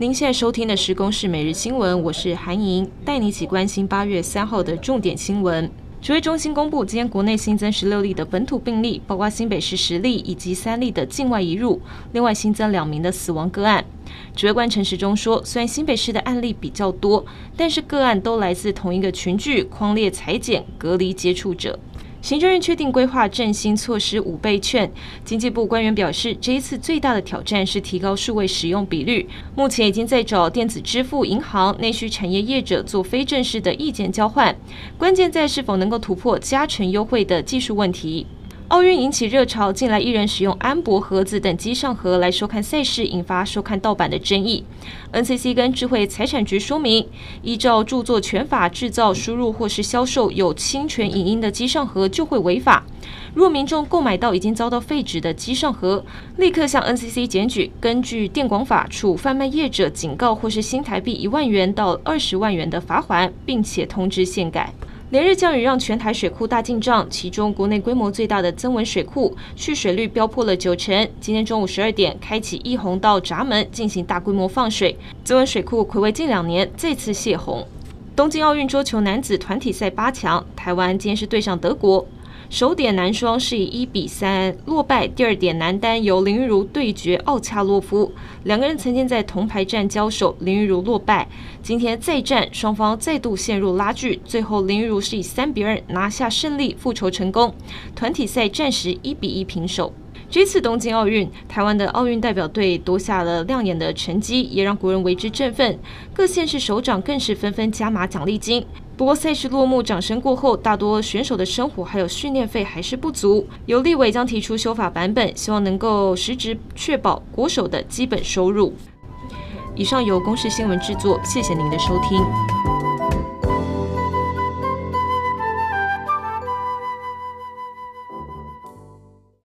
您现在收听的是《公视每日新闻》，我是韩莹，带你一起关心八月三号的重点新闻。指挥中心公布，今天国内新增十六例的本土病例，包括新北市十例以及三例的境外移入，另外新增两名的死亡个案。指挥官陈时中说，虽然新北市的案例比较多，但是个案都来自同一个群聚，框列裁剪隔离接触者。行政院确定规划振兴措施五倍券，经济部官员表示，这一次最大的挑战是提高数位使用比率，目前已经在找电子支付银行、内需产业业者做非正式的意见交换，关键在是否能够突破加成优惠的技术问题。奥运引起热潮，近来艺人使用安博盒子等机上盒来收看赛事，引发收看盗版的争议。NCC 跟智慧财产局说明，依照著作权法，制造、输入或是销售有侵权影音的机上盒就会违法。若民众购买到已经遭到废止的机上盒，立刻向 NCC 检举，根据电广法处贩卖业者警告或是新台币一万元到二十万元的罚锾，并且通知限改。连日降雨让全台水库大进账，其中国内规模最大的增文水库蓄水率飙破了九成。今天中午十二点，开启溢洪道闸门进行大规模放水。增文水库暌违近两年再次泄洪。东京奥运桌球男子团体赛八强，台湾今天是对上德国。首点男双是以一比三落败，第二点男单由林昀儒对决奥恰洛夫，两个人曾经在铜牌战交手，林昀儒落败。今天再战，双方再度陷入拉锯，最后林昀儒是以三比二拿下胜利，复仇成功。团体赛暂时一比一平手。这次东京奥运，台湾的奥运代表队夺下了亮眼的成绩，也让国人为之振奋。各县市首长更是纷纷加码奖励金。不过赛事落幕，掌声过后，大多选手的生活还有训练费还是不足。有立委将提出修法版本，希望能够实质确保国手的基本收入。以上由公视新闻制作，谢谢您的收听。